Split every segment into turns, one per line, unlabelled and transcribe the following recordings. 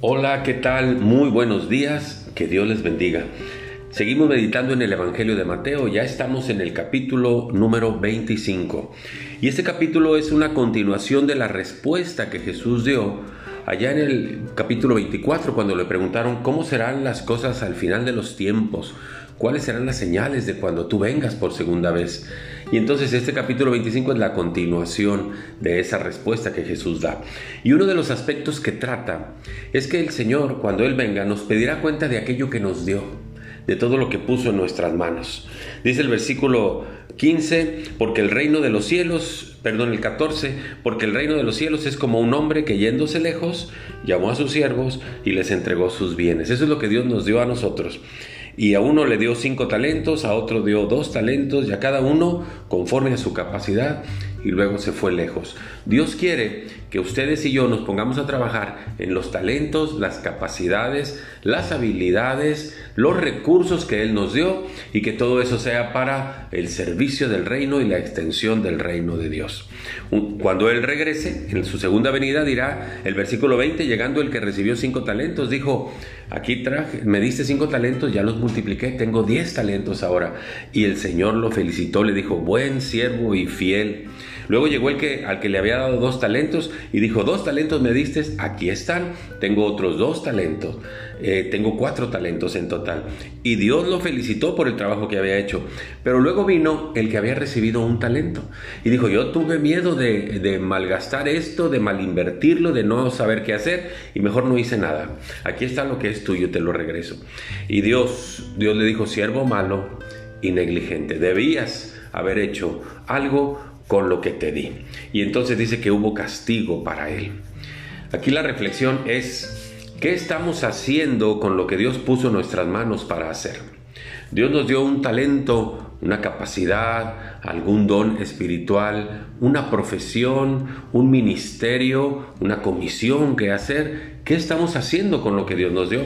Hola, ¿qué tal? Muy buenos días, que Dios les bendiga. Seguimos meditando en el Evangelio de Mateo, ya estamos en el capítulo número 25. Y este capítulo es una continuación de la respuesta que Jesús dio allá en el capítulo 24 cuando le preguntaron cómo serán las cosas al final de los tiempos, cuáles serán las señales de cuando tú vengas por segunda vez. Y entonces este capítulo 25 es la continuación de esa respuesta que Jesús da. Y uno de los aspectos que trata es que el Señor, cuando Él venga, nos pedirá cuenta de aquello que nos dio, de todo lo que puso en nuestras manos. Dice el versículo 15, porque el reino de los cielos, perdón, el 14, porque el reino de los cielos es como un hombre que yéndose lejos, llamó a sus siervos y les entregó sus bienes. Eso es lo que Dios nos dio a nosotros. Y a uno le dio cinco talentos, a otro dio dos talentos y a cada uno conforme a su capacidad y luego se fue lejos. Dios quiere que ustedes y yo nos pongamos a trabajar en los talentos, las capacidades, las habilidades, los recursos que Él nos dio y que todo eso sea para el servicio del reino y la extensión del reino de Dios. Cuando Él regrese, en su segunda venida dirá el versículo 20, llegando el que recibió cinco talentos, dijo, aquí traje, me diste cinco talentos, ya los multipliqué, tengo diez talentos ahora. Y el Señor lo felicitó, le dijo, buen siervo y fiel. Luego llegó el que, al que le había dado dos talentos y dijo, dos talentos me diste, aquí están, tengo otros dos talentos, eh, tengo cuatro talentos en total. Y Dios lo felicitó por el trabajo que había hecho. Pero luego vino el que había recibido un talento y dijo, yo tuve miedo de, malgastar esto, de malinvertirlo, de no saber qué hacer y mejor no hice nada. Aquí está lo que es tuyo, te lo regreso. Y Dios, Dios le dijo, siervo malo y negligente, debías haber hecho algo con lo que te di. Y entonces dice que hubo castigo para él. Aquí la reflexión es, ¿qué estamos haciendo con lo que Dios puso en nuestras manos para hacer? Dios nos dio un talento, una capacidad, algún don espiritual, una profesión, un ministerio, una comisión que hacer. ¿Qué estamos haciendo con lo que Dios nos dio?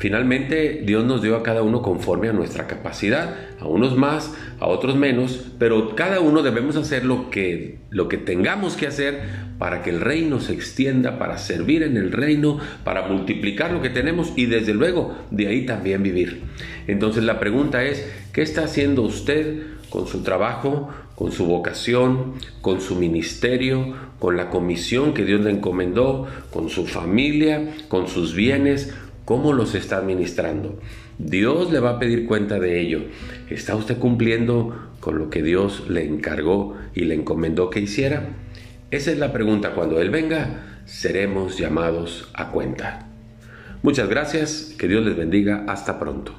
Finalmente, Dios nos dio a cada uno conforme a nuestra capacidad, a unos más, a otros menos, pero cada uno debemos hacer lo que, lo que tengamos que hacer para que el reino se extienda, para servir en el reino, para multiplicar lo que tenemos y desde luego de ahí también vivir. Entonces la pregunta es, ¿qué está haciendo usted con su trabajo, con su vocación, con su ministerio, con la comisión que Dios le encomendó, con su familia, con sus bienes? Cómo los está administrando. Dios le va a pedir cuenta de ello. ¿Está usted cumpliendo con lo que Dios le encargó y le encomendó que hiciera? Esa es la pregunta. Cuando Él venga, seremos llamados a cuenta. Muchas gracias, que Dios les bendiga, hasta pronto.